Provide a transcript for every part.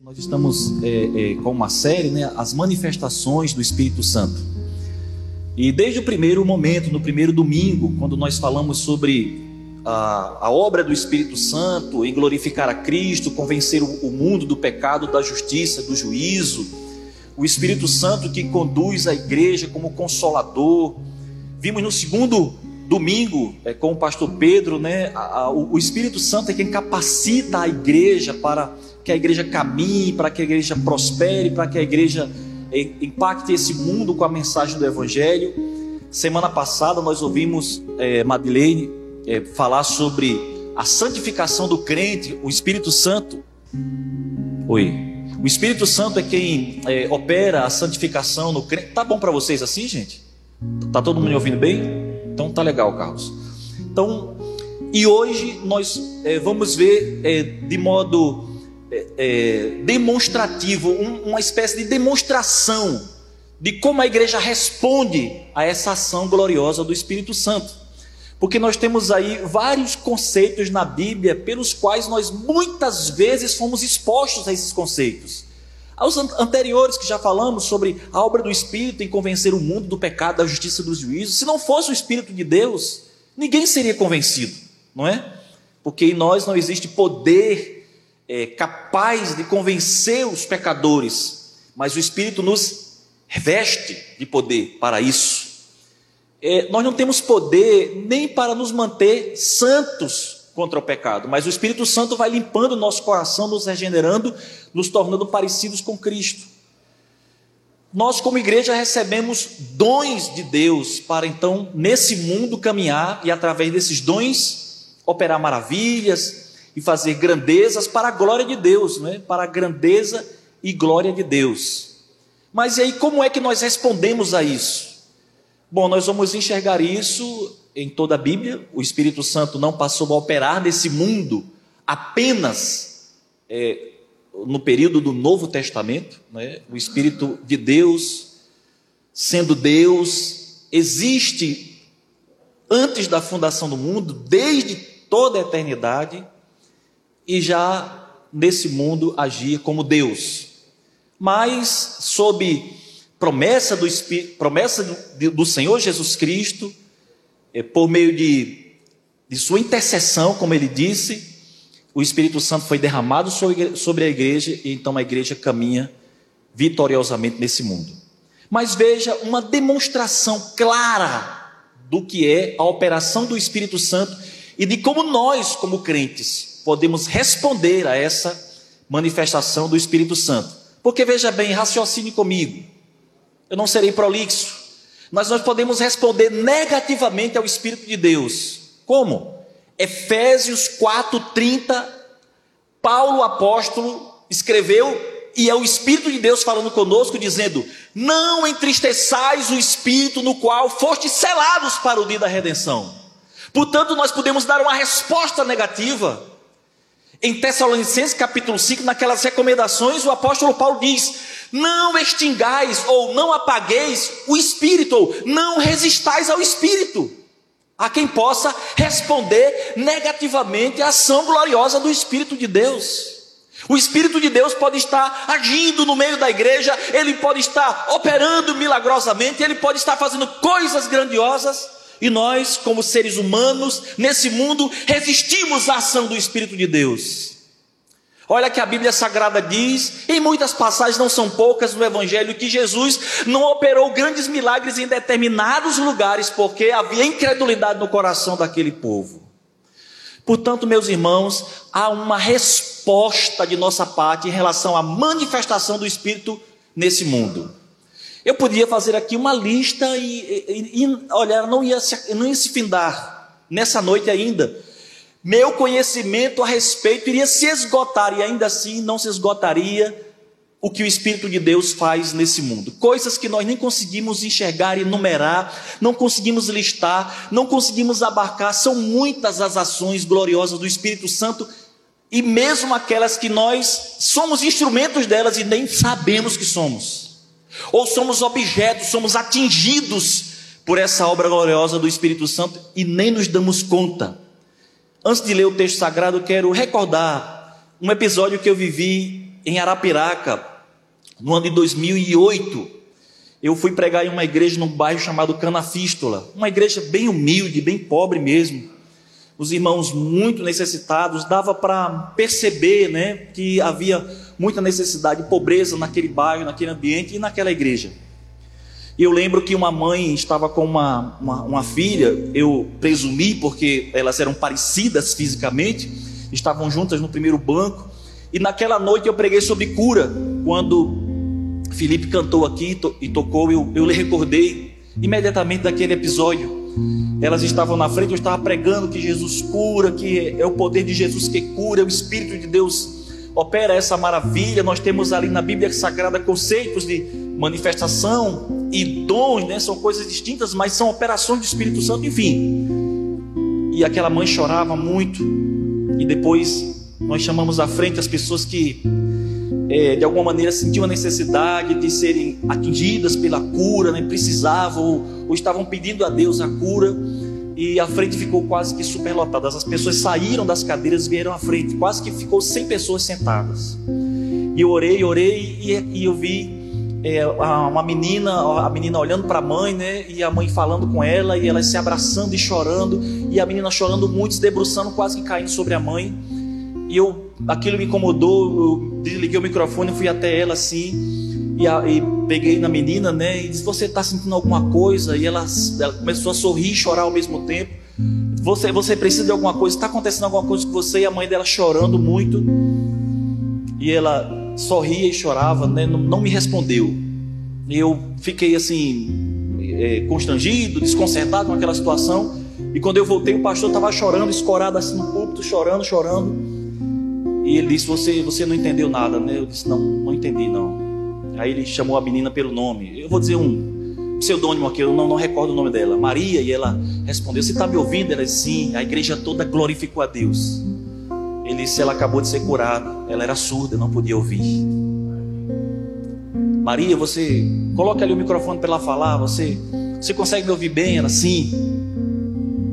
Nós estamos é, é, com uma série, né, as manifestações do Espírito Santo. E desde o primeiro momento, no primeiro domingo, quando nós falamos sobre a, a obra do Espírito Santo em glorificar a Cristo, convencer o, o mundo do pecado, da justiça, do juízo, o Espírito Santo que conduz a igreja como consolador. Vimos no segundo domingo é, com o pastor Pedro, né, a, a, o Espírito Santo é quem capacita a igreja para que a igreja caminhe, para que a igreja prospere, para que a igreja eh, impacte esse mundo com a mensagem do Evangelho. Semana passada nós ouvimos é, Madeleine é, falar sobre a santificação do crente, o Espírito Santo. Oi. O Espírito Santo é quem é, opera a santificação no crente. Tá bom para vocês assim, gente? Tá todo mundo me ouvindo bem? Então tá legal, Carlos. Então, e hoje nós é, vamos ver é, de modo é, demonstrativo, um, uma espécie de demonstração de como a igreja responde a essa ação gloriosa do Espírito Santo. Porque nós temos aí vários conceitos na Bíblia pelos quais nós muitas vezes fomos expostos a esses conceitos. Aos anteriores que já falamos sobre a obra do Espírito em convencer o mundo do pecado, da justiça e do juízo, se não fosse o Espírito de Deus, ninguém seria convencido, não é? Porque em nós não existe poder é, capaz de convencer os pecadores, mas o Espírito nos reveste de poder para isso. É, nós não temos poder nem para nos manter santos contra o pecado, mas o Espírito Santo vai limpando o nosso coração, nos regenerando, nos tornando parecidos com Cristo. Nós, como igreja, recebemos dons de Deus para então, nesse mundo, caminhar e, através desses dons, operar maravilhas, e fazer grandezas para a glória de Deus, não é? para a grandeza e glória de Deus. Mas e aí, como é que nós respondemos a isso? Bom, nós vamos enxergar isso em toda a Bíblia. O Espírito Santo não passou a operar nesse mundo apenas é, no período do Novo Testamento. Né? O Espírito de Deus, sendo Deus, existe antes da fundação do mundo, desde toda a eternidade e já nesse mundo agir como Deus. Mas sob promessa do, promessa do Senhor Jesus Cristo, por meio de, de sua intercessão, como ele disse, o Espírito Santo foi derramado sobre a igreja e então a igreja caminha vitoriosamente nesse mundo. Mas veja uma demonstração clara do que é a operação do Espírito Santo e de como nós, como crentes, podemos responder a essa manifestação do Espírito Santo. Porque veja bem, raciocine comigo. Eu não serei prolixo, mas nós podemos responder negativamente ao Espírito de Deus. Como? Efésios 4:30, Paulo apóstolo escreveu e é o Espírito de Deus falando conosco, dizendo: Não entristeçais o Espírito no qual fostes selados para o dia da redenção. Portanto, nós podemos dar uma resposta negativa em Tessalonicenses capítulo 5, naquelas recomendações, o apóstolo Paulo diz: Não extingais ou não apagueis o espírito, ou não resistais ao espírito. A quem possa responder negativamente à ação gloriosa do Espírito de Deus. O Espírito de Deus pode estar agindo no meio da igreja, ele pode estar operando milagrosamente, ele pode estar fazendo coisas grandiosas, e nós, como seres humanos, nesse mundo, resistimos à ação do Espírito de Deus. Olha que a Bíblia Sagrada diz, em muitas passagens, não são poucas no Evangelho, que Jesus não operou grandes milagres em determinados lugares, porque havia incredulidade no coração daquele povo. Portanto, meus irmãos, há uma resposta de nossa parte em relação à manifestação do Espírito nesse mundo. Eu podia fazer aqui uma lista e, e, e olha, não ia, se, não ia se findar nessa noite ainda. Meu conhecimento a respeito iria se esgotar e ainda assim não se esgotaria o que o Espírito de Deus faz nesse mundo. Coisas que nós nem conseguimos enxergar e enumerar, não conseguimos listar, não conseguimos abarcar. São muitas as ações gloriosas do Espírito Santo e mesmo aquelas que nós somos instrumentos delas e nem sabemos que somos ou somos objetos, somos atingidos por essa obra gloriosa do Espírito Santo e nem nos damos conta. Antes de ler o texto sagrado, quero recordar um episódio que eu vivi em Arapiraca, no ano de 2008, eu fui pregar em uma igreja num bairro chamado Canafístola, uma igreja bem humilde, bem pobre mesmo. Os irmãos muito necessitados, dava para perceber né, que havia muita necessidade, pobreza naquele bairro, naquele ambiente e naquela igreja. E eu lembro que uma mãe estava com uma, uma, uma, filha, eu presumi, porque elas eram parecidas fisicamente, estavam juntas no primeiro banco, e naquela noite eu preguei sobre cura, quando Felipe cantou aqui e tocou, eu, eu lhe recordei imediatamente daquele episódio. Elas estavam na frente, eu estava pregando que Jesus cura, que é o poder de Jesus que cura, o Espírito de Deus opera essa maravilha. Nós temos ali na Bíblia Sagrada conceitos de manifestação e dons, né? São coisas distintas, mas são operações do Espírito Santo, enfim. E aquela mãe chorava muito. E depois nós chamamos à frente as pessoas que é, de alguma maneira sentiam a necessidade de serem atingidas pela cura, né? precisavam ou, ou estavam pedindo a Deus a cura e a frente ficou quase que superlotada. As pessoas saíram das cadeiras e vieram à frente, quase que ficou 100 pessoas sentadas. E eu orei, orei e, e eu vi é, uma menina, a menina olhando para a mãe, né? E a mãe falando com ela e ela se abraçando e chorando e a menina chorando muito, se debruçando, quase que caindo sobre a mãe. E eu, aquilo me incomodou, eu desliguei o microfone, fui até ela assim, e, a, e peguei na menina, né? E disse: Você está sentindo alguma coisa? E ela, ela começou a sorrir e chorar ao mesmo tempo. Você, você precisa de alguma coisa? Está acontecendo alguma coisa com você? E a mãe dela chorando muito. E ela sorria e chorava, né? não, não me respondeu. E eu fiquei assim, é, constrangido, desconcertado com aquela situação. E quando eu voltei, o pastor estava chorando, escorado assim no púlpito, chorando, chorando. E ele disse: Você, você não entendeu nada, né? Eu disse: Não, não entendi, não. Aí ele chamou a menina pelo nome. Eu vou dizer um pseudônimo aqui, eu não, não recordo o nome dela. Maria, e ela respondeu: Você está me ouvindo? Ela disse: Sim. A igreja toda glorificou a Deus. Ele disse: Ela acabou de ser curada. Ela era surda, não podia ouvir. Maria, você coloca ali o microfone para ela falar. Você, você consegue me ouvir bem? Ela sim.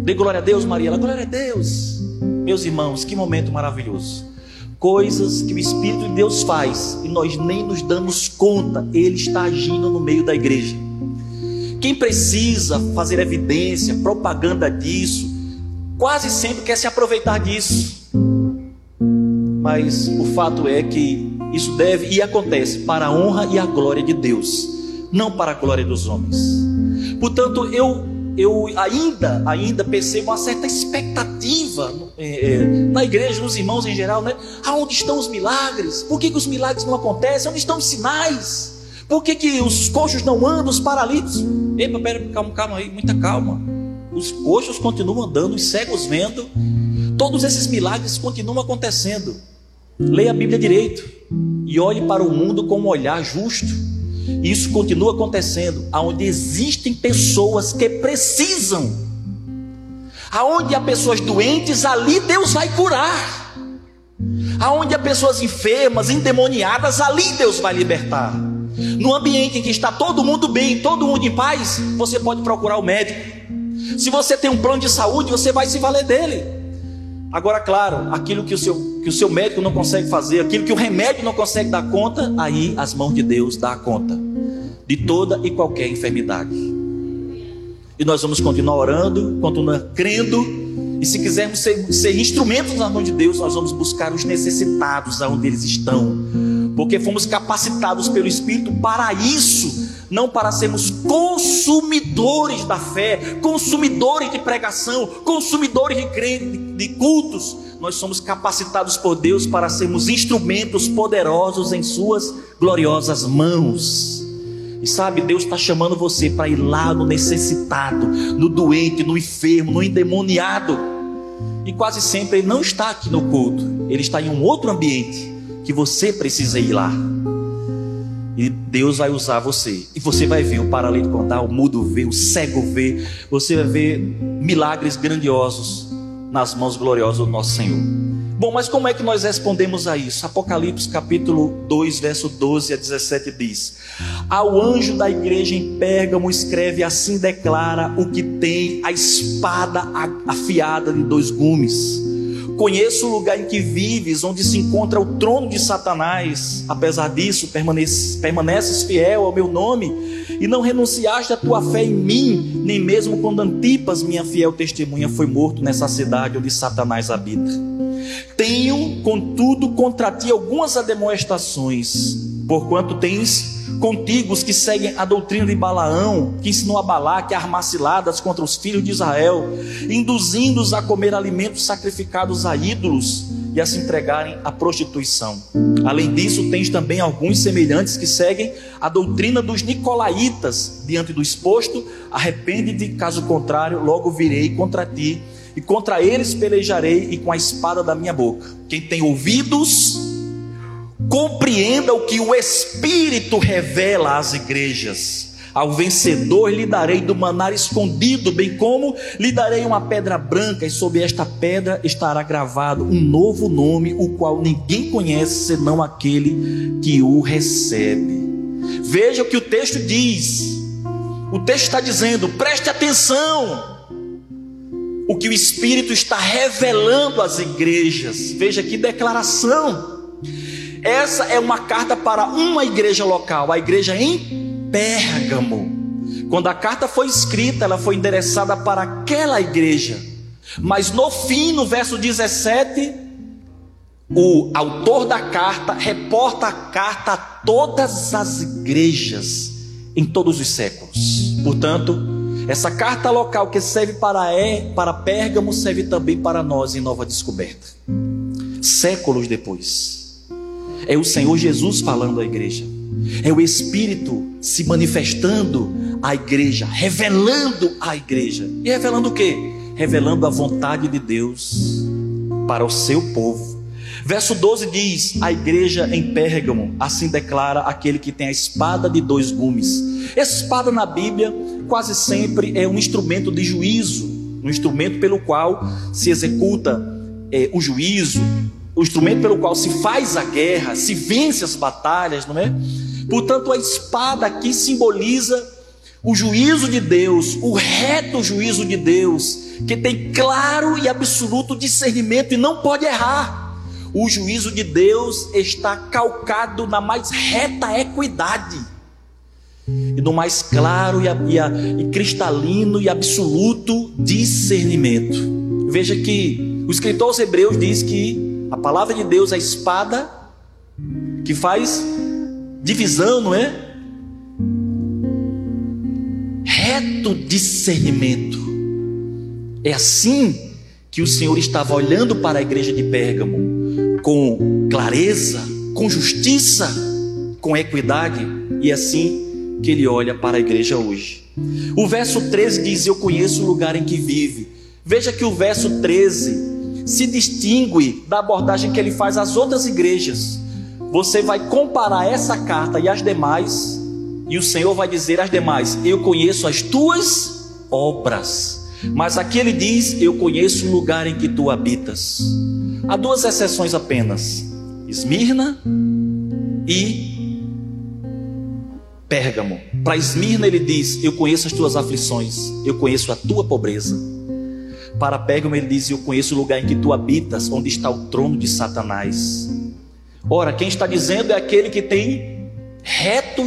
Dê glória a Deus, Maria. Ela, glória a Deus. Meus irmãos, que momento maravilhoso coisas que o Espírito de Deus faz e nós nem nos damos conta, Ele está agindo no meio da igreja. Quem precisa fazer evidência, propaganda disso, quase sempre quer se aproveitar disso. Mas o fato é que isso deve e acontece para a honra e a glória de Deus, não para a glória dos homens. Portanto, eu eu ainda, ainda percebo uma certa expectativa é, é, na igreja, nos irmãos em geral, né? Aonde estão os milagres? Por que, que os milagres não acontecem? Onde estão os sinais? Por que, que os coxos não andam, os paralíticos? Epa, pera, calma, calma aí, muita calma. Os coxos continuam andando, os cegos vendo. Todos esses milagres continuam acontecendo. Leia a Bíblia direito e olhe para o mundo com um olhar justo. E isso continua acontecendo, aonde existem pessoas que precisam. Aonde há pessoas doentes, ali Deus vai curar. Aonde há pessoas enfermas, endemoniadas, ali Deus vai libertar. No ambiente em que está todo mundo bem, todo mundo em paz, você pode procurar o médico. Se você tem um plano de saúde, você vai se valer dele. Agora, claro, aquilo que o, seu, que o seu médico não consegue fazer, aquilo que o remédio não consegue dar conta, aí as mãos de Deus dá conta de toda e qualquer enfermidade. E nós vamos continuar orando, continuar crendo, e se quisermos ser, ser instrumentos na mão de Deus, nós vamos buscar os necessitados aonde eles estão, porque fomos capacitados pelo Espírito para isso não para sermos consumidores da fé, consumidores de pregação, consumidores de, de cultos. Nós somos capacitados por Deus para sermos instrumentos poderosos em Suas gloriosas mãos. E sabe, Deus está chamando você para ir lá no necessitado, no doente, no enfermo, no endemoniado. E quase sempre Ele não está aqui no culto, Ele está em um outro ambiente que você precisa ir lá. E Deus vai usar você. E você vai ver o paralítico andar, o mudo ver, o cego ver. Você vai ver milagres grandiosos nas mãos gloriosas do nosso Senhor. Bom, mas como é que nós respondemos a isso? Apocalipse capítulo 2, verso 12 a 17 diz: Ao anjo da igreja em Pérgamo escreve assim declara o que tem a espada afiada de dois gumes Conheço o lugar em que vives, onde se encontra o trono de Satanás. Apesar disso, permaneces, permaneces fiel ao meu nome e não renunciaste à tua fé em mim, nem mesmo quando Antipas, minha fiel testemunha, foi morto nessa cidade onde Satanás habita. Tenho, contudo, contra ti algumas ademoestações, porquanto tens contigo os que seguem a doutrina de Balaão, que ensinou a Balaque a armar ciladas contra os filhos de Israel, induzindo-os a comer alimentos sacrificados a ídolos e a se entregarem à prostituição. Além disso, tens também alguns semelhantes que seguem a doutrina dos nicolaítas. Diante do exposto, arrepende-te, caso contrário, logo virei contra ti, e contra eles pelejarei e com a espada da minha boca. Quem tem ouvidos, Compreenda o que o Espírito revela às igrejas. Ao vencedor lhe darei do manar escondido, bem como lhe darei uma pedra branca, e sobre esta pedra estará gravado um novo nome, o qual ninguém conhece senão aquele que o recebe. Veja o que o texto diz. O texto está dizendo: preste atenção. O que o Espírito está revelando às igrejas. Veja que declaração. Essa é uma carta para uma igreja local, a igreja em Pérgamo. Quando a carta foi escrita, ela foi endereçada para aquela igreja. Mas no fim, no verso 17, o autor da carta reporta a carta a todas as igrejas em todos os séculos. Portanto, essa carta local que serve para é, para Pérgamo serve também para nós em Nova Descoberta. Séculos depois. É o Senhor Jesus falando à igreja. É o Espírito se manifestando à igreja, revelando à igreja. E revelando o quê? Revelando a vontade de Deus para o seu povo. Verso 12 diz: A igreja em Pérgamo, assim declara aquele que tem a espada de dois gumes. Espada na Bíblia quase sempre é um instrumento de juízo, um instrumento pelo qual se executa é, o juízo, o instrumento pelo qual se faz a guerra, se vence as batalhas, não é? Portanto, a espada aqui simboliza o juízo de Deus, o reto juízo de Deus, que tem claro e absoluto discernimento e não pode errar. O juízo de Deus está calcado na mais reta equidade e no mais claro e, e, e cristalino e absoluto discernimento. Veja que o escritor aos Hebreus diz que a palavra de Deus é a espada que faz divisão, não é? Reto discernimento. É assim que o Senhor estava olhando para a igreja de Pérgamo com clareza, com justiça, com equidade, e é assim que ele olha para a igreja hoje. O verso 13 diz: Eu conheço o lugar em que vive. Veja que o verso 13 se distingue da abordagem que ele faz às outras igrejas. Você vai comparar essa carta e as demais, e o Senhor vai dizer às demais: Eu conheço as tuas obras. Mas aqui ele diz: Eu conheço o lugar em que tu habitas. Há duas exceções apenas: Esmirna e Pérgamo. Para Esmirna ele diz: Eu conheço as tuas aflições, eu conheço a tua pobreza. Para Pérgamo ele diz: Eu conheço o lugar em que tu habitas, onde está o trono de Satanás. Ora, quem está dizendo é aquele que tem reto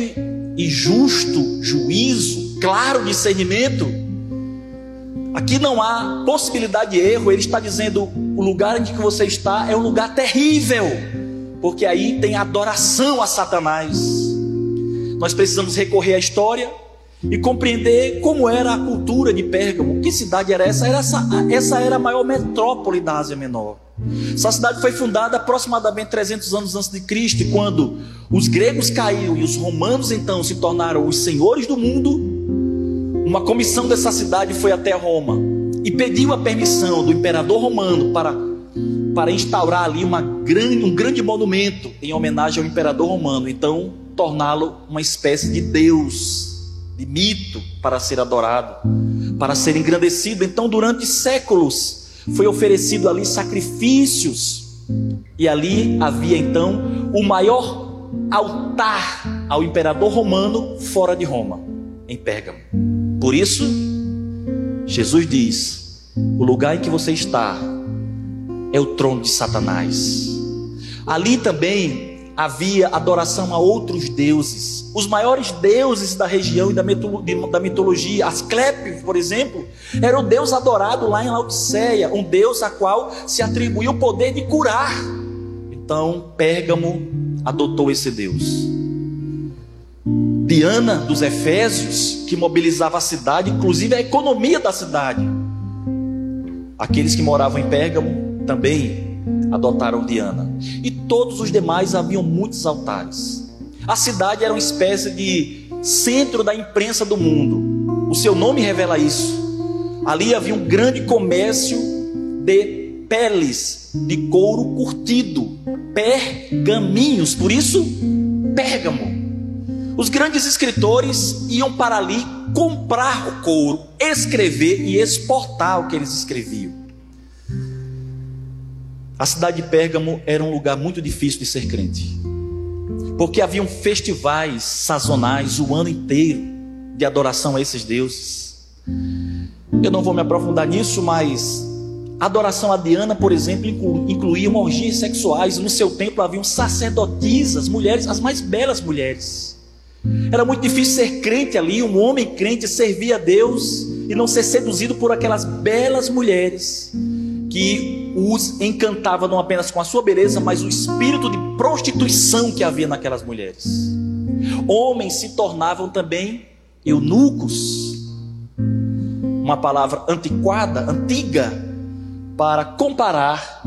e justo juízo, claro discernimento. Aqui não há possibilidade de erro, ele está dizendo: o lugar em que você está é um lugar terrível, porque aí tem adoração a Satanás. Nós precisamos recorrer à história, e compreender como era a cultura de Pérgamo. Que cidade era essa? Era essa, essa era a maior metrópole da Ásia Menor. Essa cidade foi fundada aproximadamente 300 anos antes de Cristo, e quando os gregos caíram e os romanos então se tornaram os senhores do mundo, uma comissão dessa cidade foi até Roma e pediu a permissão do imperador romano para, para instaurar ali uma grande, um grande monumento em homenagem ao imperador romano, então torná-lo uma espécie de deus de mito para ser adorado, para ser engrandecido. Então, durante séculos, foi oferecido ali sacrifícios, e ali havia então o maior altar ao imperador romano fora de Roma, em Pérgamo. Por isso, Jesus diz: o lugar em que você está é o trono de Satanás. Ali também havia adoração a outros deuses. Os maiores deuses da região e da mitologia, Asclepios, por exemplo, era o deus adorado lá em Laodiceia, um deus a qual se atribuía o poder de curar. Então, Pérgamo adotou esse deus. Diana dos Efésios, que mobilizava a cidade, inclusive a economia da cidade. Aqueles que moravam em Pérgamo também adotaram Diana. E todos os demais haviam muitos altares. A cidade era uma espécie de centro da imprensa do mundo. O seu nome revela isso. Ali havia um grande comércio de peles de couro curtido, pergaminhos, por isso Pérgamo. Os grandes escritores iam para ali comprar o couro, escrever e exportar o que eles escreviam. A cidade de Pérgamo era um lugar muito difícil de ser crente, porque haviam festivais sazonais o ano inteiro de adoração a esses deuses. Eu não vou me aprofundar nisso, mas a adoração a Diana, por exemplo, incluía orgias sexuais. No seu templo haviam sacerdotisas, mulheres, as mais belas mulheres. Era muito difícil ser crente ali, um homem crente servir a Deus e não ser seduzido por aquelas belas mulheres que os encantava não apenas com a sua beleza, mas o espírito de prostituição que havia naquelas mulheres. Homens se tornavam também eunucos, uma palavra antiquada, antiga, para comparar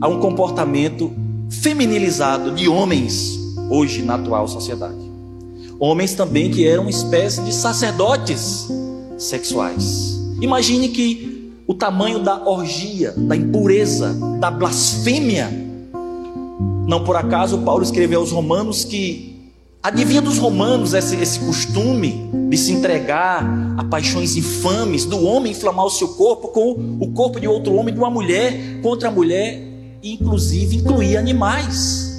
a um comportamento feminilizado de homens hoje na atual sociedade. Homens também que eram uma espécie de sacerdotes sexuais. Imagine que o tamanho da orgia, da impureza, da blasfêmia. Não por acaso Paulo escreveu aos Romanos que adivinha dos romanos esse, esse costume de se entregar a paixões infames, do homem inflamar o seu corpo com o corpo de outro homem, de uma mulher contra a mulher, inclusive incluía animais.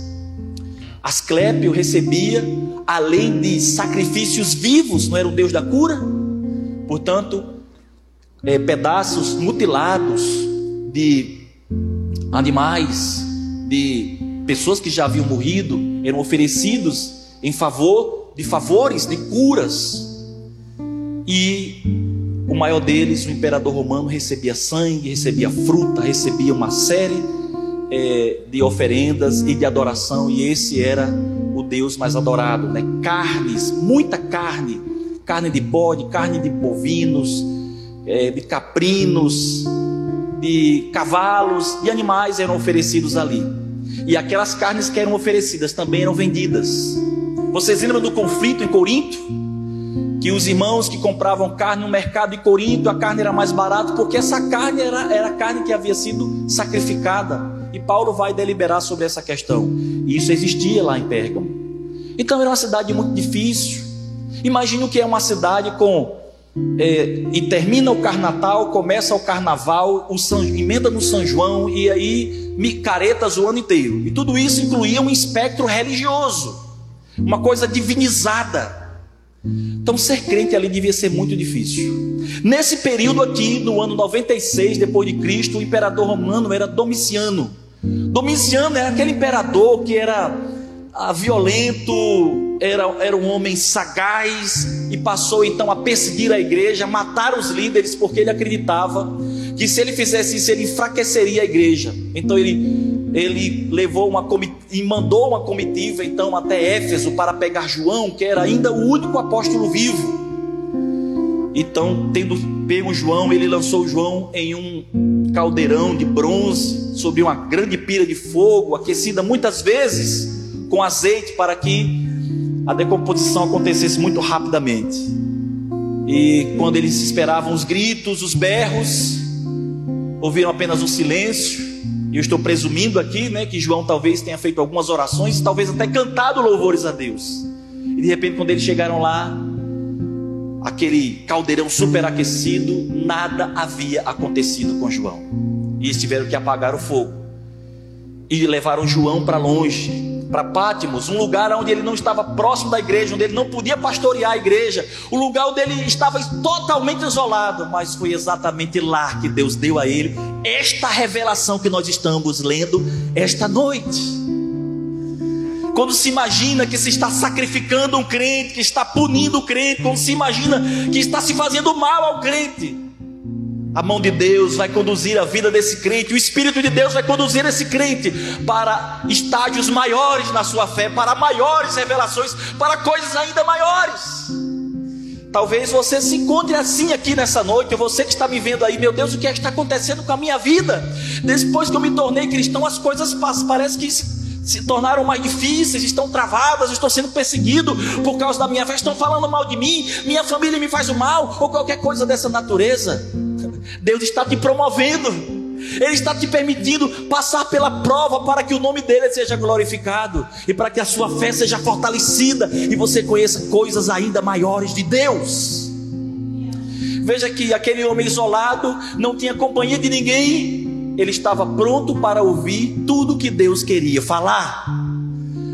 Asclépio recebia, além de sacrifícios vivos, não era o Deus da cura? Portanto, é, pedaços mutilados de animais, de pessoas que já haviam morrido, eram oferecidos em favor de favores, de curas. E o maior deles, o imperador romano, recebia sangue, recebia fruta, recebia uma série é, de oferendas e de adoração, e esse era o Deus mais adorado, né? Carnes, muita carne, carne de bode, carne de bovinos, é, de caprinos, de cavalos, de animais eram oferecidos ali. E aquelas carnes que eram oferecidas também eram vendidas. Vocês lembram do conflito em Corinto? Que os irmãos que compravam carne no mercado de Corinto, a carne era mais barata, porque essa carne era, era carne que havia sido sacrificada. E Paulo vai deliberar sobre essa questão. E isso existia lá em Pérgamo. Então era uma cidade muito difícil. Imagine o que é uma cidade com. É, e termina o carnaval, começa o carnaval, o emenda no São João, e aí micaretas o ano inteiro. E tudo isso incluía um espectro religioso, uma coisa divinizada. Então, ser crente ali devia ser muito difícil. Nesse período aqui, no ano 96 depois de Cristo, o imperador romano era Domiciano. Domiciano era aquele imperador que era violento, era, era um homem sagaz e passou então a perseguir a igreja, matar os líderes, porque ele acreditava que se ele fizesse isso, ele enfraqueceria a igreja. Então ele, ele levou uma e mandou uma comitiva então até Éfeso para pegar João, que era ainda o único apóstolo vivo. Então, tendo pego João, ele lançou João em um caldeirão de bronze, sobre uma grande pira de fogo, aquecida muitas vezes com azeite, para que a decomposição acontecesse muito rapidamente. E quando eles esperavam os gritos, os berros, ouviram apenas o silêncio. E eu estou presumindo aqui, né, que João talvez tenha feito algumas orações, talvez até cantado louvores a Deus. E de repente, quando eles chegaram lá, aquele caldeirão superaquecido, nada havia acontecido com João. E eles tiveram que apagar o fogo. E levaram João para longe, para Pátimos, um lugar onde ele não estava próximo da igreja, onde ele não podia pastorear a igreja, o lugar onde ele estava totalmente isolado, mas foi exatamente lá que Deus deu a ele esta revelação que nós estamos lendo esta noite. Quando se imagina que se está sacrificando um crente, que está punindo o crente, quando se imagina que está se fazendo mal ao crente, a mão de Deus vai conduzir a vida desse crente, o Espírito de Deus vai conduzir esse crente para estágios maiores na sua fé, para maiores revelações, para coisas ainda maiores. Talvez você se encontre assim aqui nessa noite, você que está me vendo aí, meu Deus, o que, é que está acontecendo com a minha vida? Depois que eu me tornei cristão, as coisas passam, parece que se, se tornaram mais difíceis, estão travadas, estou sendo perseguido por causa da minha fé, estão falando mal de mim, minha família me faz o mal, ou qualquer coisa dessa natureza. Deus está te promovendo. Ele está te permitindo passar pela prova para que o nome dele seja glorificado e para que a sua fé seja fortalecida e você conheça coisas ainda maiores de Deus. Veja que aquele homem isolado não tinha companhia de ninguém, ele estava pronto para ouvir tudo que Deus queria falar.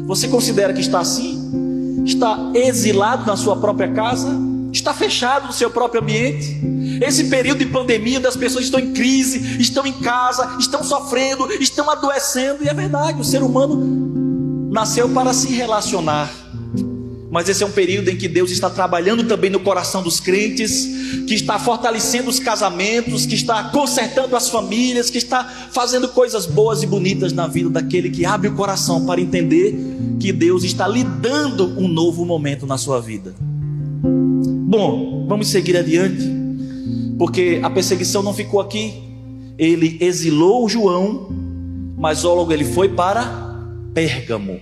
Você considera que está assim? Está exilado na sua própria casa? está fechado no seu próprio ambiente. Esse período de pandemia, das pessoas estão em crise, estão em casa, estão sofrendo, estão adoecendo, e é verdade, o ser humano nasceu para se relacionar. Mas esse é um período em que Deus está trabalhando também no coração dos crentes, que está fortalecendo os casamentos, que está consertando as famílias, que está fazendo coisas boas e bonitas na vida daquele que abre o coração para entender que Deus está lhe dando um novo momento na sua vida. Bom, vamos seguir adiante, porque a perseguição não ficou aqui. Ele exilou João, mas logo ele foi para Pérgamo.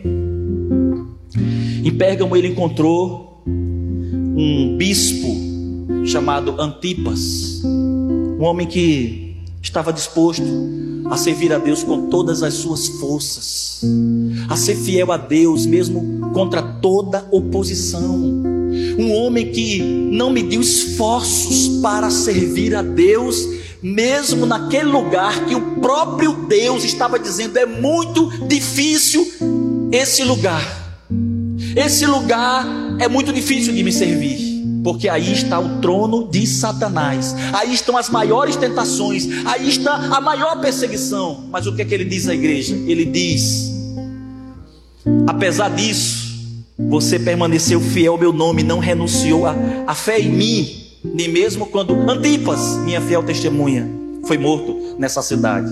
Em Pérgamo ele encontrou um bispo chamado Antipas, um homem que estava disposto a servir a Deus com todas as suas forças, a ser fiel a Deus mesmo contra toda oposição um homem que não mediu esforços para servir a Deus, mesmo naquele lugar que o próprio Deus estava dizendo: é muito difícil esse lugar. Esse lugar é muito difícil de me servir, porque aí está o trono de Satanás, aí estão as maiores tentações, aí está a maior perseguição. Mas o que é que ele diz à igreja? Ele diz: apesar disso, você permaneceu fiel ao meu nome, não renunciou à fé em mim, nem mesmo quando Antipas, minha fiel testemunha, foi morto nessa cidade.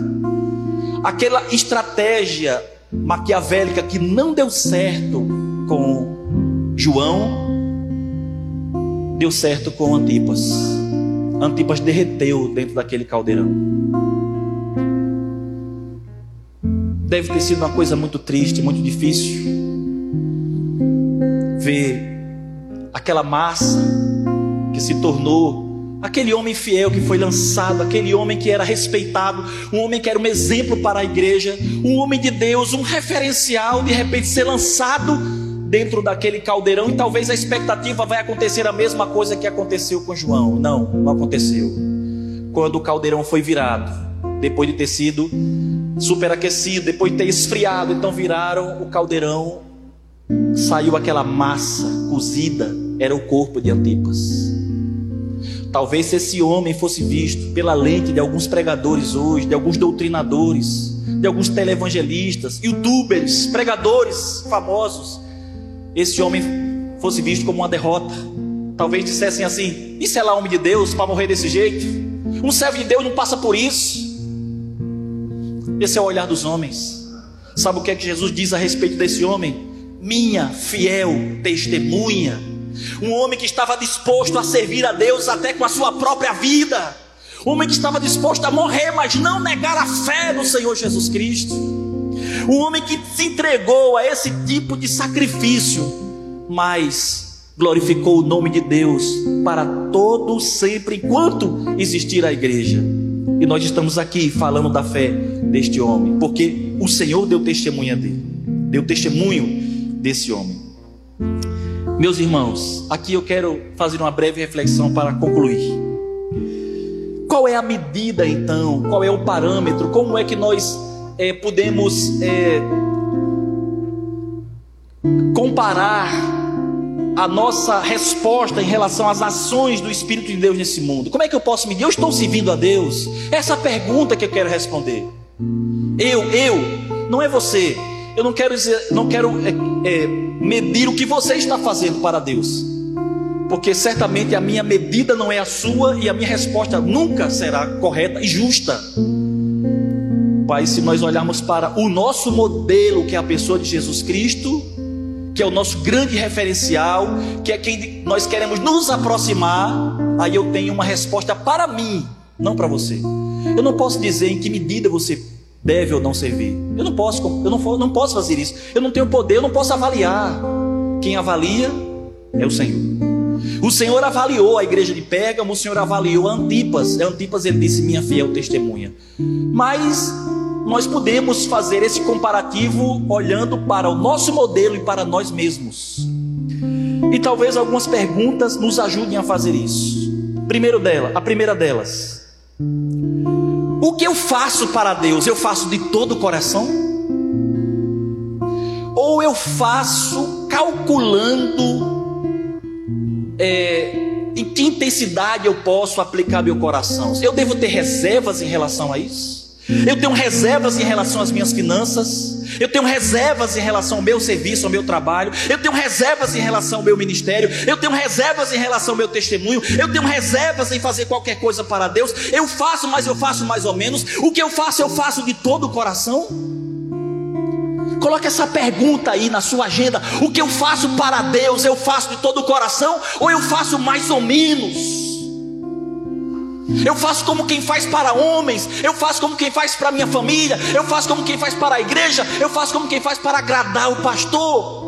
Aquela estratégia maquiavélica que não deu certo com João, deu certo com Antipas. Antipas derreteu dentro daquele caldeirão. Deve ter sido uma coisa muito triste, muito difícil ver aquela massa que se tornou aquele homem fiel que foi lançado, aquele homem que era respeitado, um homem que era um exemplo para a igreja, um homem de Deus, um referencial, de repente ser lançado dentro daquele caldeirão e talvez a expectativa vai acontecer a mesma coisa que aconteceu com João. Não, não aconteceu. Quando o caldeirão foi virado, depois de ter sido superaquecido, depois de ter esfriado, então viraram o caldeirão saiu aquela massa cozida, era o corpo de Antipas. Talvez se esse homem fosse visto pela lente de alguns pregadores hoje, de alguns doutrinadores, de alguns televangelistas, youtubers, pregadores famosos, esse homem fosse visto como uma derrota. Talvez dissessem assim: Isso é lá homem de Deus para morrer desse jeito? Um servo de Deus não passa por isso. Esse é o olhar dos homens. Sabe o que é que Jesus diz a respeito desse homem? Minha fiel testemunha. Um homem que estava disposto a servir a Deus até com a sua própria vida. Um homem que estava disposto a morrer, mas não negar a fé no Senhor Jesus Cristo. Um homem que se entregou a esse tipo de sacrifício, mas glorificou o nome de Deus para todo sempre enquanto existir a igreja. E nós estamos aqui falando da fé deste homem, porque o Senhor deu testemunha dele, deu testemunho desse homem. Meus irmãos, aqui eu quero fazer uma breve reflexão para concluir. Qual é a medida então? Qual é o parâmetro? Como é que nós é, podemos é, comparar a nossa resposta em relação às ações do Espírito de Deus nesse mundo? Como é que eu posso medir? Eu estou servindo a Deus? Essa é pergunta que eu quero responder. Eu, eu, não é você. Eu não quero dizer, não quero é, é, medir o que você está fazendo para Deus, porque certamente a minha medida não é a sua e a minha resposta nunca será correta e justa. Pai, se nós olharmos para o nosso modelo, que é a pessoa de Jesus Cristo, que é o nosso grande referencial, que é quem nós queremos nos aproximar, aí eu tenho uma resposta para mim, não para você. Eu não posso dizer em que medida você deve ou não servir. Eu não posso, eu não, não posso fazer isso. Eu não tenho poder, eu não posso avaliar. Quem avalia é o Senhor. O Senhor avaliou a igreja de Pérgamo, o Senhor avaliou Antipas. Antipas ele disse: "Minha fiel testemunha". Mas nós podemos fazer esse comparativo olhando para o nosso modelo e para nós mesmos. E talvez algumas perguntas nos ajudem a fazer isso. Primeiro dela, a primeira delas, o que eu faço para Deus? Eu faço de todo o coração? Ou eu faço calculando é, em que intensidade eu posso aplicar meu coração? Eu devo ter reservas em relação a isso? Eu tenho reservas em relação às minhas finanças. Eu tenho reservas em relação ao meu serviço, ao meu trabalho. Eu tenho reservas em relação ao meu ministério. Eu tenho reservas em relação ao meu testemunho. Eu tenho reservas em fazer qualquer coisa para Deus. Eu faço, mas eu faço mais ou menos. O que eu faço, eu faço de todo o coração. Coloque essa pergunta aí na sua agenda. O que eu faço para Deus, eu faço de todo o coração ou eu faço mais ou menos? Eu faço como quem faz para homens, eu faço como quem faz para minha família, eu faço como quem faz para a igreja, eu faço como quem faz para agradar o pastor.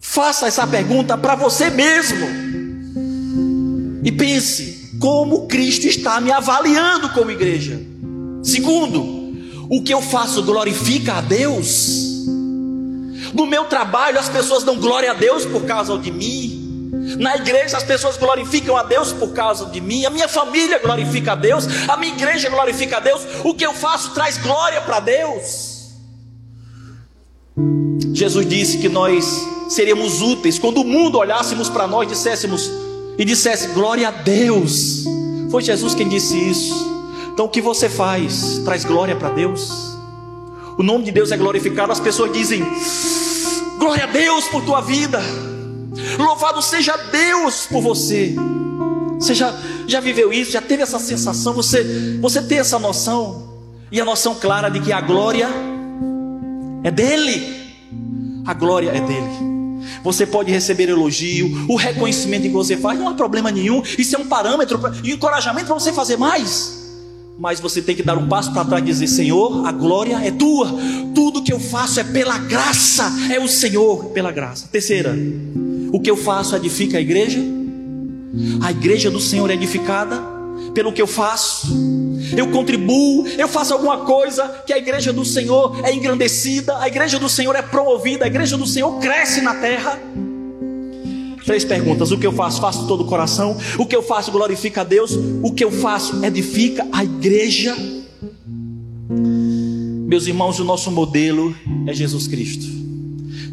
Faça essa pergunta para você mesmo. E pense como Cristo está me avaliando como igreja. Segundo, o que eu faço glorifica a Deus? No meu trabalho as pessoas dão glória a Deus por causa de mim. Na igreja as pessoas glorificam a Deus por causa de mim, a minha família glorifica a Deus, a minha igreja glorifica a Deus, o que eu faço traz glória para Deus. Jesus disse que nós seríamos úteis quando o mundo olhássemos para nós, disséssemos e dissesse glória a Deus. Foi Jesus quem disse isso. Então o que você faz traz glória para Deus. O nome de Deus é glorificado, as pessoas dizem glória a Deus por tua vida. Louvado seja Deus por você. Você já, já viveu isso? Já teve essa sensação? Você, você tem essa noção? E a noção clara de que a glória é dele. A glória é dele. Você pode receber elogio, o reconhecimento que você faz, não há problema nenhum. Isso é um parâmetro e encorajamento para você fazer mais. Mas você tem que dar um passo para trás e dizer: Senhor, a glória é tua. Tudo que eu faço é pela graça. É o Senhor pela graça. Terceira, o que eu faço edifica a igreja? A igreja do Senhor é edificada pelo que eu faço. Eu contribuo, eu faço alguma coisa que a igreja do Senhor é engrandecida, a igreja do Senhor é promovida, a igreja do Senhor cresce na terra. Três perguntas: o que eu faço? Faço todo o coração. O que eu faço glorifica a Deus. O que eu faço edifica a igreja. Meus irmãos, o nosso modelo é Jesus Cristo.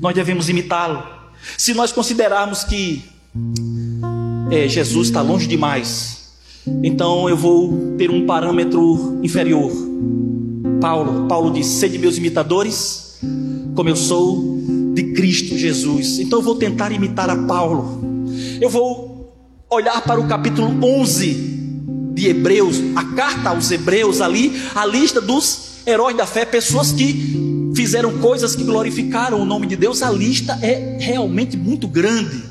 Nós devemos imitá-lo. Se nós considerarmos que é, Jesus está longe demais, então eu vou ter um parâmetro inferior. Paulo, Paulo diz: sede meus imitadores, como eu sou de Cristo Jesus. Então eu vou tentar imitar a Paulo. Eu vou olhar para o capítulo 11 de Hebreus, a carta aos Hebreus ali, a lista dos heróis da fé, pessoas que fizeram coisas que glorificaram o nome de Deus, a lista é realmente muito grande.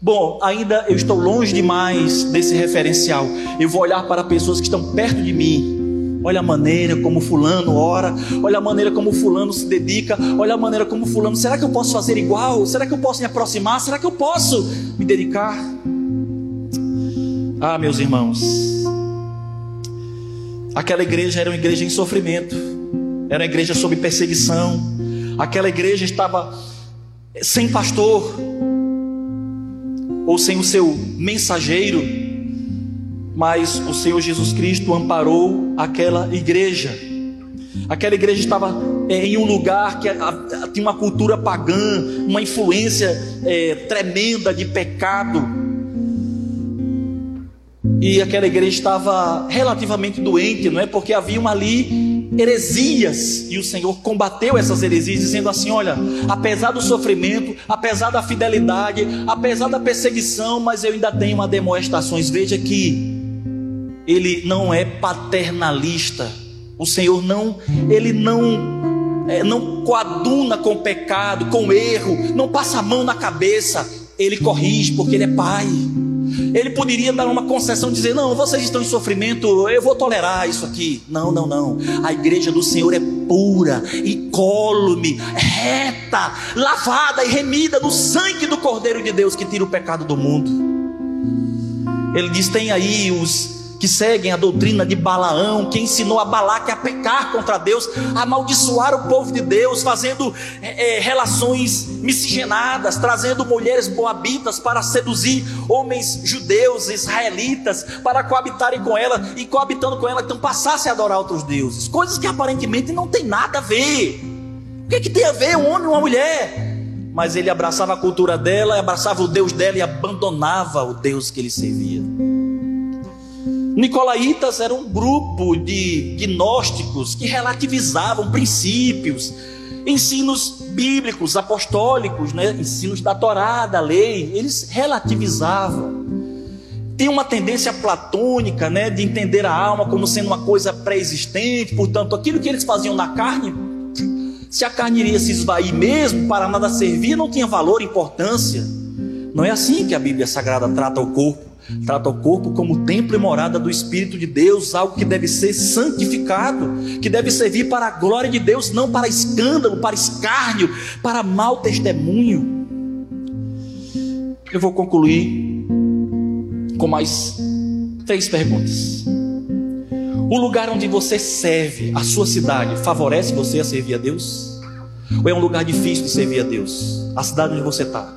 Bom, ainda eu estou longe demais desse referencial. Eu vou olhar para pessoas que estão perto de mim. Olha a maneira como fulano ora, olha a maneira como fulano se dedica, olha a maneira como fulano, será que eu posso fazer igual? Será que eu posso me aproximar? Será que eu posso me dedicar? Ah, meus irmãos, aquela igreja era uma igreja em sofrimento era uma igreja sob perseguição, aquela igreja estava sem pastor, ou sem o seu mensageiro, mas o Senhor Jesus Cristo amparou aquela igreja. Aquela igreja estava é, em um lugar que tinha uma cultura pagã, uma influência é, tremenda de pecado. E aquela igreja estava relativamente doente, não é? Porque haviam ali heresias e o Senhor combateu essas heresias, dizendo assim: Olha, apesar do sofrimento, apesar da fidelidade, apesar da perseguição, mas eu ainda tenho admoestações. Veja que ele não é paternalista. O Senhor não, ele não, é, não coaduna com pecado, com erro, não passa a mão na cabeça. Ele corrige porque ele é pai. Ele poderia dar uma concessão dizer: Não, vocês estão em sofrimento, eu vou tolerar isso aqui. Não, não, não. A igreja do Senhor é pura, incólume, reta, lavada e remida no sangue do Cordeiro de Deus que tira o pecado do mundo. Ele diz: Tem aí os que seguem a doutrina de Balaão, que ensinou a Balaque a pecar contra Deus, a amaldiçoar o povo de Deus, fazendo é, é, relações miscigenadas, trazendo mulheres boabitas para seduzir homens judeus, israelitas, para coabitarem com ela e coabitando com ela, então passassem a adorar outros deuses, coisas que aparentemente não tem nada a ver. O que, é que tem a ver um homem e uma mulher? Mas ele abraçava a cultura dela, abraçava o Deus dela e abandonava o Deus que ele servia. Nicolaítas era um grupo de gnósticos que relativizavam princípios, ensinos bíblicos, apostólicos, né? ensinos da Torá, da lei, eles relativizavam. Tem uma tendência platônica, né, de entender a alma como sendo uma coisa pré-existente, portanto, aquilo que eles faziam na carne, se a carne iria se esvair mesmo, para nada servir, não tinha valor, importância. Não é assim que a Bíblia Sagrada trata o corpo. Trata o corpo como templo e morada do Espírito de Deus, algo que deve ser santificado, que deve servir para a glória de Deus, não para escândalo, para escárnio, para mau testemunho. Eu vou concluir com mais três perguntas. O lugar onde você serve, a sua cidade, favorece você a servir a Deus? Ou é um lugar difícil de servir a Deus? A cidade onde você está?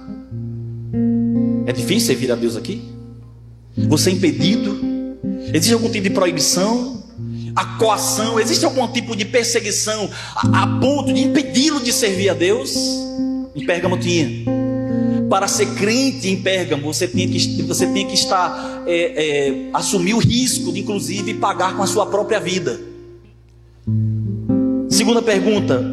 É difícil servir a Deus aqui? Você é impedido? Existe algum tipo de proibição? A coação? Existe algum tipo de perseguição a, a ponto de impedi-lo de servir a Deus? Em Pérgamo tinha. Para ser crente em Pérgamo, você tinha que, você tinha que estar, é, é, assumir o risco de, inclusive, pagar com a sua própria vida. Segunda pergunta: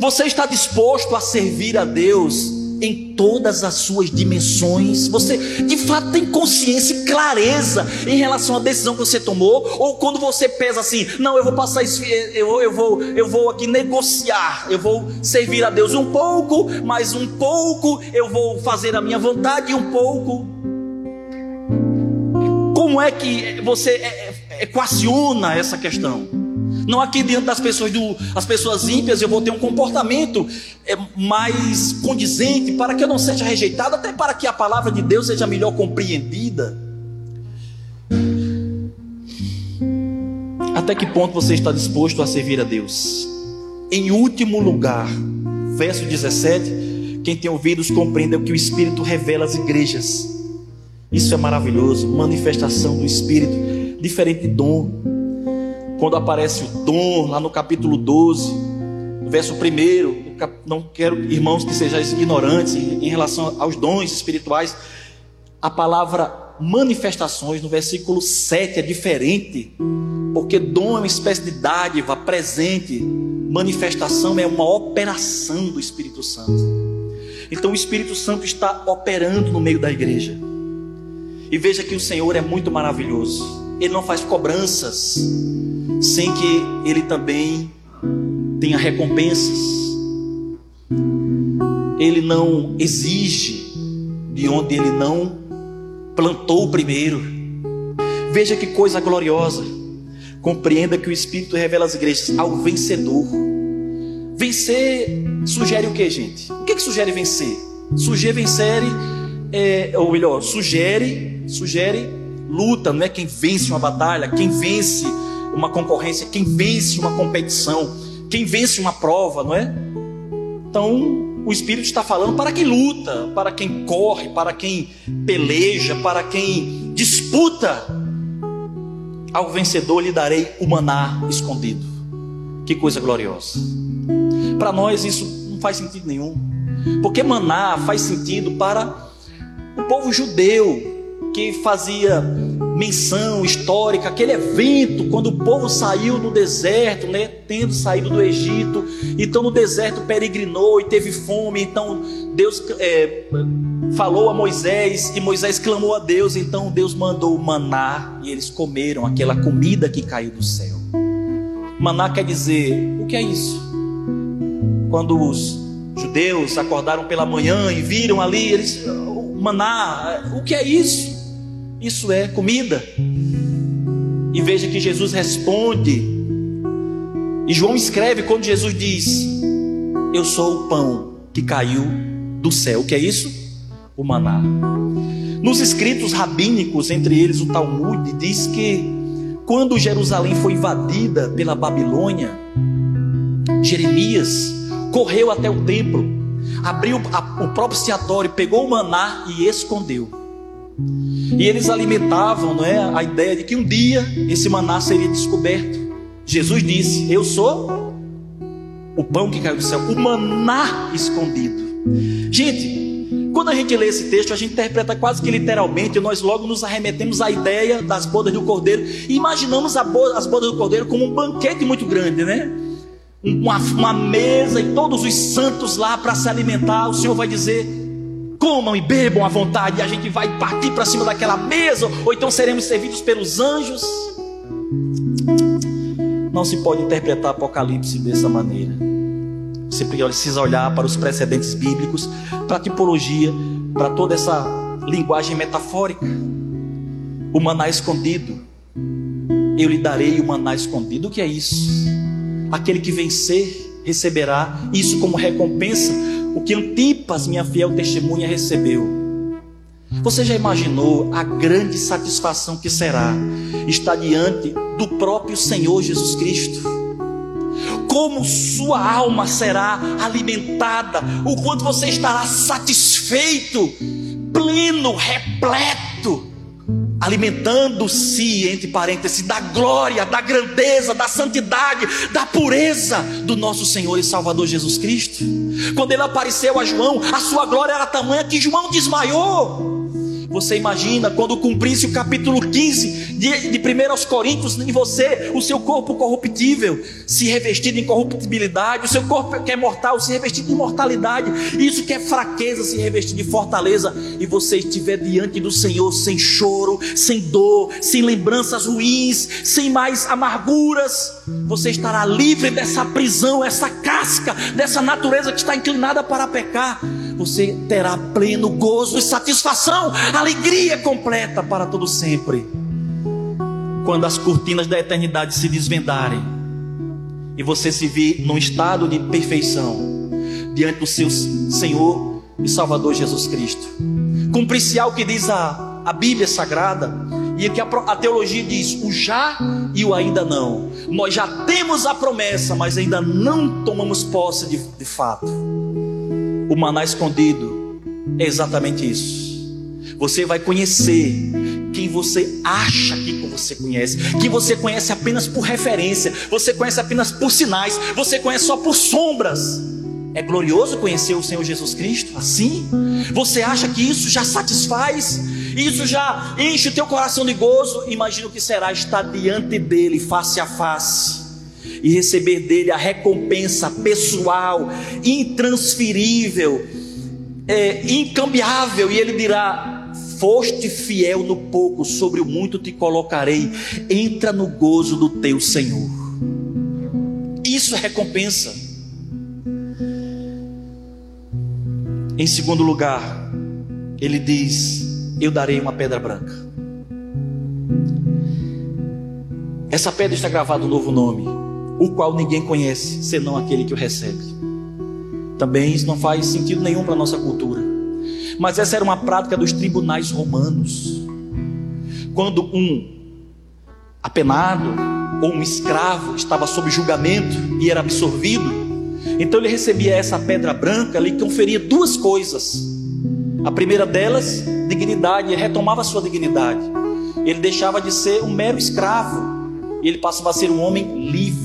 você está disposto a servir a Deus em todas as suas dimensões. Você de fato tem consciência e clareza em relação à decisão que você tomou, ou quando você pesa assim, não, eu vou passar isso, eu, eu vou, eu vou aqui negociar, eu vou servir a Deus um pouco, mas um pouco eu vou fazer a minha vontade um pouco. Como é que você equaciona essa questão? Não aqui diante das pessoas do, as pessoas ímpias eu vou ter um comportamento é, mais condizente para que eu não seja rejeitado, até para que a palavra de Deus seja melhor compreendida. Até que ponto você está disposto a servir a Deus? Em último lugar, verso 17, quem tem ouvidos compreenda o que o Espírito revela às igrejas. Isso é maravilhoso, manifestação do Espírito, diferente dom quando aparece o dom, lá no capítulo 12, no verso 1, não quero, irmãos, que sejam ignorantes em relação aos dons espirituais. A palavra manifestações no versículo 7 é diferente, porque dom é uma espécie de dádiva presente, manifestação é uma operação do Espírito Santo. Então o Espírito Santo está operando no meio da igreja. E veja que o Senhor é muito maravilhoso. Ele não faz cobranças sem que ele também tenha recompensas. Ele não exige de onde ele não plantou primeiro. Veja que coisa gloriosa. Compreenda que o Espírito revela às igrejas ao vencedor. Vencer sugere o que, gente? O que, que sugere vencer? Sugere vencer, é, ou melhor, sugere, sugere luta, não é quem vence uma batalha, quem vence uma concorrência, quem vence uma competição, quem vence uma prova, não é? Então, o Espírito está falando para quem luta, para quem corre, para quem peleja, para quem disputa. Ao vencedor lhe darei o maná escondido. Que coisa gloriosa. Para nós isso não faz sentido nenhum. Porque maná faz sentido para o povo judeu que fazia menção histórica, aquele evento quando o povo saiu do deserto, né, tendo saído do Egito, então no deserto peregrinou e teve fome, então Deus é, falou a Moisés e Moisés clamou a Deus, então Deus mandou maná e eles comeram aquela comida que caiu do céu. Maná quer dizer, o que é isso? Quando os judeus acordaram pela manhã e viram ali, eles, maná, o que é isso? Isso é comida. E veja que Jesus responde. E João escreve quando Jesus diz: Eu sou o pão que caiu do céu. O que é isso? O maná. Nos escritos rabínicos, entre eles o Talmud, diz que quando Jerusalém foi invadida pela Babilônia, Jeremias correu até o templo, abriu o propiciatório, pegou o maná e escondeu. E eles alimentavam não é, a ideia de que um dia esse maná seria descoberto. Jesus disse: Eu sou o pão que caiu do céu, o maná escondido. Gente, quando a gente lê esse texto, a gente interpreta quase que literalmente, e nós logo nos arremetemos à ideia das bodas do cordeiro e imaginamos as bodas do cordeiro como um banquete muito grande, né? Uma, uma mesa e todos os santos lá para se alimentar. O Senhor vai dizer: comam e bebam à vontade, e a gente vai partir para cima daquela mesa, ou então seremos servidos pelos anjos. Não se pode interpretar Apocalipse dessa maneira. Você precisa olhar para os precedentes bíblicos, para a tipologia, para toda essa linguagem metafórica. O maná escondido. Eu lhe darei o maná escondido. O que é isso? Aquele que vencer receberá isso como recompensa o que Antipas, minha fiel testemunha, recebeu. Você já imaginou a grande satisfação que será estar diante do próprio Senhor Jesus Cristo? Como sua alma será alimentada, o quanto você estará satisfeito, pleno, repleto alimentando-se, entre parênteses, da glória, da grandeza, da santidade, da pureza do nosso Senhor e Salvador Jesus Cristo. Quando ele apareceu a João, a sua glória era tamanha que João desmaiou. Você imagina quando cumprisse o capítulo 15 de, de 1 aos Coríntios em você, o seu corpo corruptível se revestir de incorruptibilidade, o seu corpo que é mortal se revestir de imortalidade, isso que é fraqueza se revestir de fortaleza, e você estiver diante do Senhor sem choro, sem dor, sem lembranças ruins, sem mais amarguras, você estará livre dessa prisão, essa casca, dessa natureza que está inclinada para pecar. Você terá pleno gozo e satisfação, alegria completa para todo sempre. Quando as cortinas da eternidade se desvendarem e você se vir num estado de perfeição diante do seu Senhor e Salvador Jesus Cristo. Cumprir-se o que diz a, a Bíblia Sagrada e que a, a teologia diz o já e o ainda não. Nós já temos a promessa, mas ainda não tomamos posse de, de fato. O maná escondido é exatamente isso. Você vai conhecer quem você acha que você conhece, que você conhece apenas por referência, você conhece apenas por sinais, você conhece só por sombras. É glorioso conhecer o Senhor Jesus Cristo assim? Você acha que isso já satisfaz? Isso já enche o teu coração de gozo? Imagina o que será estar diante dele face a face e receber dele a recompensa pessoal, intransferível, é, incambiável, e ele dirá: Foste fiel no pouco, sobre o muito te colocarei. Entra no gozo do teu Senhor. Isso é recompensa. Em segundo lugar, ele diz: Eu darei uma pedra branca. Essa pedra está gravada um novo nome, o qual ninguém conhece, senão aquele que o recebe. Também isso não faz sentido nenhum para a nossa cultura. Mas essa era uma prática dos tribunais romanos. Quando um apenado ou um escravo estava sob julgamento e era absorvido, então ele recebia essa pedra branca, ele conferia duas coisas. A primeira delas, dignidade, ele retomava sua dignidade. Ele deixava de ser um mero escravo e ele passava a ser um homem livre.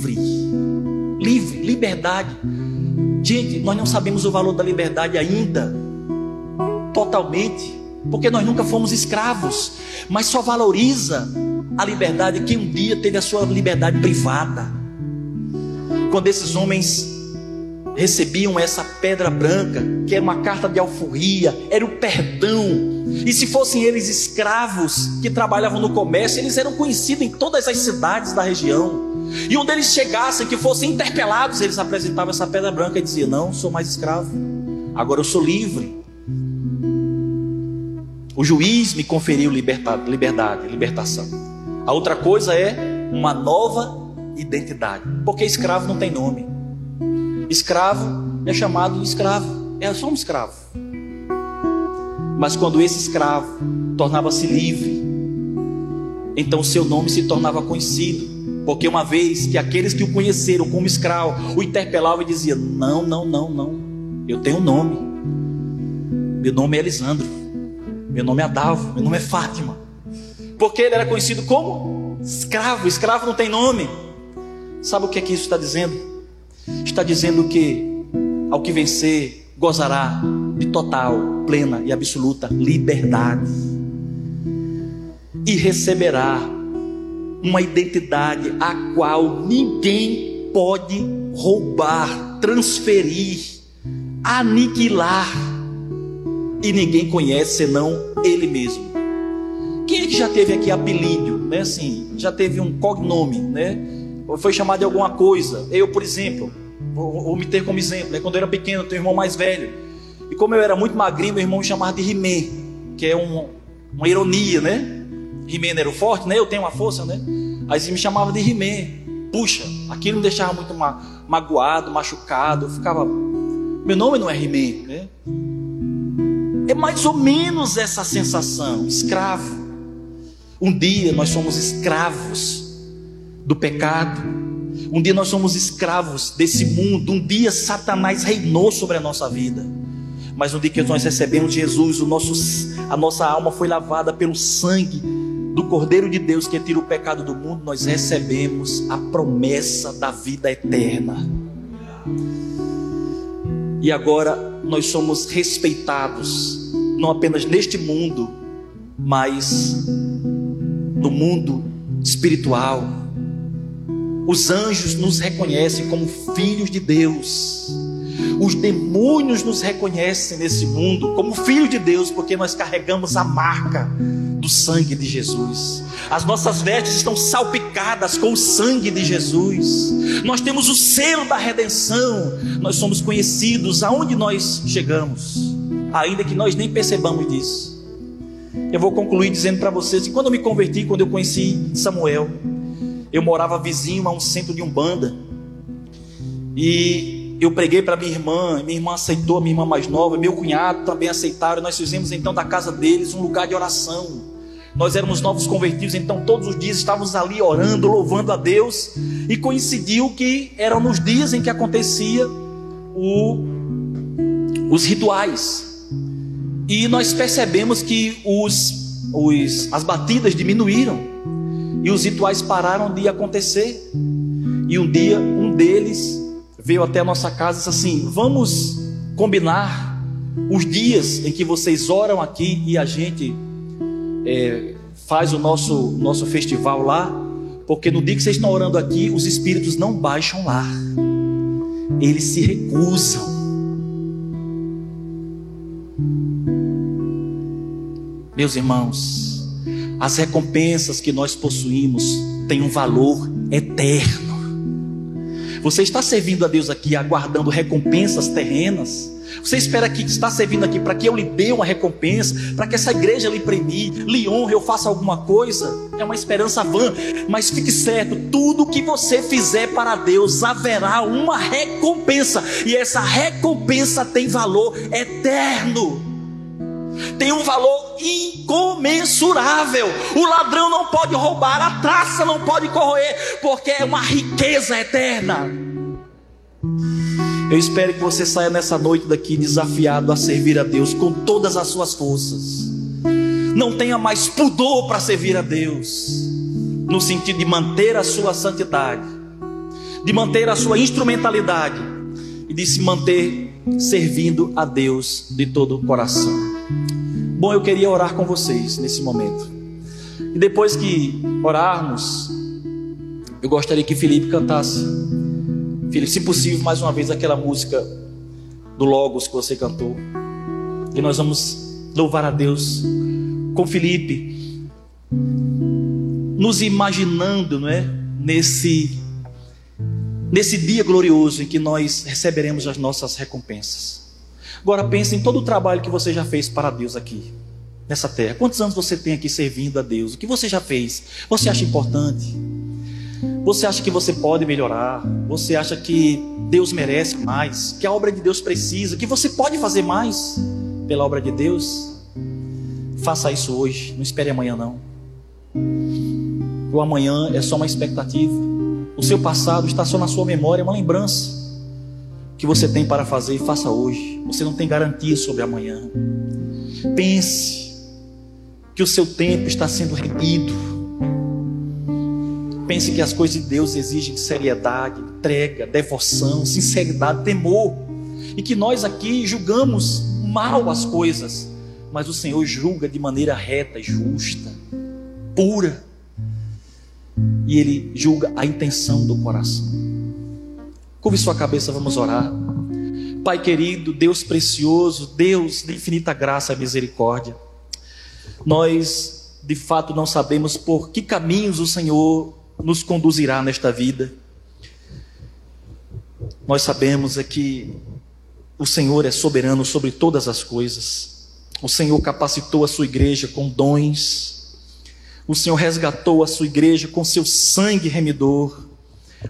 Livre, liberdade Gente, nós não sabemos o valor da liberdade ainda, totalmente, porque nós nunca fomos escravos, mas só valoriza a liberdade quem um dia teve a sua liberdade privada. Quando esses homens recebiam essa pedra branca, que era uma carta de alforria, era o perdão. E se fossem eles escravos que trabalhavam no comércio, eles eram conhecidos em todas as cidades da região. E onde eles chegassem, que fossem interpelados, eles apresentavam essa pedra branca e diziam: Não, sou mais escravo, agora eu sou livre. O juiz me conferiu liberdade, libertação. A outra coisa é uma nova identidade, porque escravo não tem nome. Escravo é chamado escravo, é só um escravo. Mas quando esse escravo tornava-se livre, então seu nome se tornava conhecido. Porque uma vez que aqueles que o conheceram como escravo o interpelavam e diziam: Não, não, não, não, eu tenho um nome. Meu nome é Elisandro. Meu nome é Adalvo. Meu nome é Fátima. Porque ele era conhecido como escravo. Escravo não tem nome. Sabe o que é que isso está dizendo? Está dizendo que ao que vencer gozará de total, plena e absoluta liberdade. E receberá uma identidade a qual ninguém pode roubar, transferir, aniquilar. E ninguém conhece senão ele mesmo. Quem é que já teve aqui apelido, né? Assim, já teve um cognome, né? Ou foi chamado de alguma coisa. Eu, por exemplo, vou, vou me ter como exemplo, né? quando eu era pequeno, eu tenho um irmão mais velho. E como eu era muito magrinho, meu irmão me chamava de Rimé, que é um, uma ironia, né? Rimé era o forte, né? Eu tenho uma força, né? Aí me chamava de Rimé. Puxa, aquilo me deixava muito ma magoado, machucado. Eu ficava. Meu nome não é Rimé, né? É mais ou menos essa sensação, escravo. Um dia nós somos escravos do pecado. Um dia nós somos escravos desse mundo. Um dia Satanás reinou sobre a nossa vida. Mas no dia que nós recebemos Jesus, o nosso, a nossa alma foi lavada pelo sangue do Cordeiro de Deus que tira o pecado do mundo, nós recebemos a promessa da vida eterna. E agora nós somos respeitados, não apenas neste mundo, mas no mundo espiritual. Os anjos nos reconhecem como filhos de Deus. Os demônios nos reconhecem nesse mundo como filhos de Deus, porque nós carregamos a marca do sangue de Jesus. As nossas vestes estão salpicadas com o sangue de Jesus. Nós temos o selo da redenção. Nós somos conhecidos aonde nós chegamos, ainda que nós nem percebamos disso. Eu vou concluir dizendo para vocês que quando eu me converti, quando eu conheci Samuel, eu morava vizinho a um centro de umbanda. E eu preguei para minha irmã, minha irmã aceitou, minha irmã mais nova, meu cunhado também aceitaram. Nós fizemos então da casa deles um lugar de oração. Nós éramos novos convertidos, então todos os dias estávamos ali orando, louvando a Deus, e coincidiu que eram nos dias em que acontecia o, os rituais. E nós percebemos que os, os, as batidas diminuíram e os rituais pararam de acontecer. E um dia um deles veio até a nossa casa e disse assim: Vamos combinar os dias em que vocês oram aqui e a gente é, faz o nosso, nosso festival lá, porque no dia que vocês estão orando aqui, os espíritos não baixam lá, eles se recusam. Meus irmãos, as recompensas que nós possuímos têm um valor eterno. Você está servindo a Deus aqui aguardando recompensas terrenas? Você espera que está servindo aqui para que eu lhe dê uma recompensa, para que essa igreja lhe premie, lhe honre, eu faça alguma coisa? É uma esperança vã, mas fique certo: tudo que você fizer para Deus haverá uma recompensa, e essa recompensa tem valor eterno tem um valor incomensurável. O ladrão não pode roubar, a traça não pode corroer, porque é uma riqueza eterna. Eu espero que você saia nessa noite daqui desafiado a servir a Deus com todas as suas forças. Não tenha mais pudor para servir a Deus, no sentido de manter a sua santidade, de manter a sua instrumentalidade, e de se manter servindo a Deus de todo o coração. Bom, eu queria orar com vocês nesse momento. E depois que orarmos, eu gostaria que Felipe cantasse. Felipe, se possível, mais uma vez aquela música do Logos que você cantou. E nós vamos louvar a Deus com Felipe, nos imaginando, não é? Nesse nesse dia glorioso em que nós receberemos as nossas recompensas. Agora pense em todo o trabalho que você já fez para Deus aqui, nessa terra. Quantos anos você tem aqui servindo a Deus? O que você já fez? Você acha importante? Você acha que você pode melhorar? Você acha que Deus merece mais? Que a obra de Deus precisa? Que você pode fazer mais pela obra de Deus? Faça isso hoje, não espere amanhã não. O amanhã é só uma expectativa. O seu passado está só na sua memória, é uma lembrança que você tem para fazer e faça hoje. Você não tem garantia sobre amanhã. Pense que o seu tempo está sendo remido. Pense que as coisas de Deus exigem seriedade, entrega, devoção, sinceridade, temor. E que nós aqui julgamos mal as coisas, mas o Senhor julga de maneira reta, justa, pura e Ele julga a intenção do coração. Curve sua cabeça, vamos orar. Pai querido, Deus precioso, Deus de infinita graça e misericórdia, nós de fato não sabemos por que caminhos o Senhor nos conduzirá nesta vida. Nós sabemos é que o Senhor é soberano sobre todas as coisas. O Senhor capacitou a sua igreja com dons, o Senhor resgatou a sua igreja com seu sangue remidor.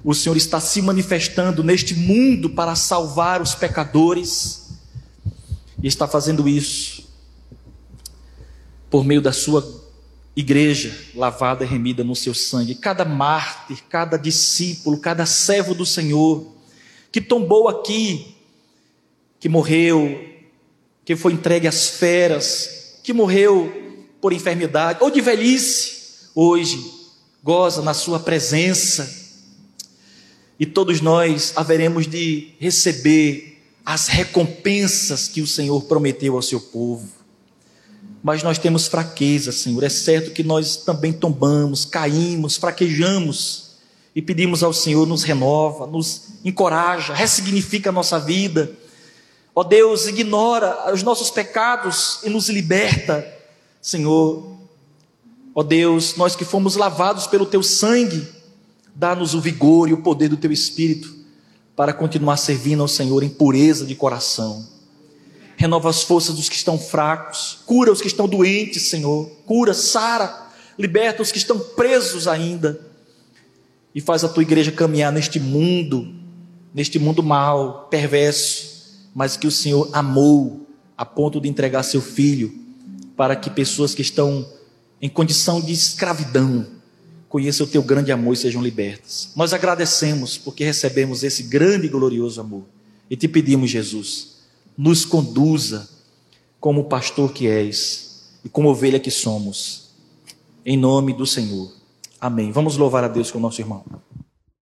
O Senhor está se manifestando neste mundo para salvar os pecadores. E está fazendo isso por meio da sua igreja lavada e remida no seu sangue. Cada mártir, cada discípulo, cada servo do Senhor que tombou aqui, que morreu, que foi entregue às feras, que morreu por enfermidade ou de velhice, hoje goza na Sua presença. E todos nós haveremos de receber as recompensas que o Senhor prometeu ao seu povo. Mas nós temos fraqueza, Senhor. É certo que nós também tombamos, caímos, fraquejamos e pedimos ao Senhor nos renova, nos encoraja, ressignifica a nossa vida. Ó Deus, ignora os nossos pecados e nos liberta Senhor, ó Deus, nós que fomos lavados pelo teu sangue, dá-nos o vigor e o poder do teu espírito para continuar servindo ao Senhor em pureza de coração. Renova as forças dos que estão fracos, cura os que estão doentes, Senhor. Cura, sara, liberta os que estão presos ainda. E faz a tua igreja caminhar neste mundo, neste mundo mal, perverso, mas que o Senhor amou a ponto de entregar seu filho para que pessoas que estão em condição de escravidão conheçam o teu grande amor e sejam libertas. Nós agradecemos porque recebemos esse grande e glorioso amor. E te pedimos, Jesus, nos conduza como pastor que és e como ovelha que somos. Em nome do Senhor. Amém. Vamos louvar a Deus com o nosso irmão.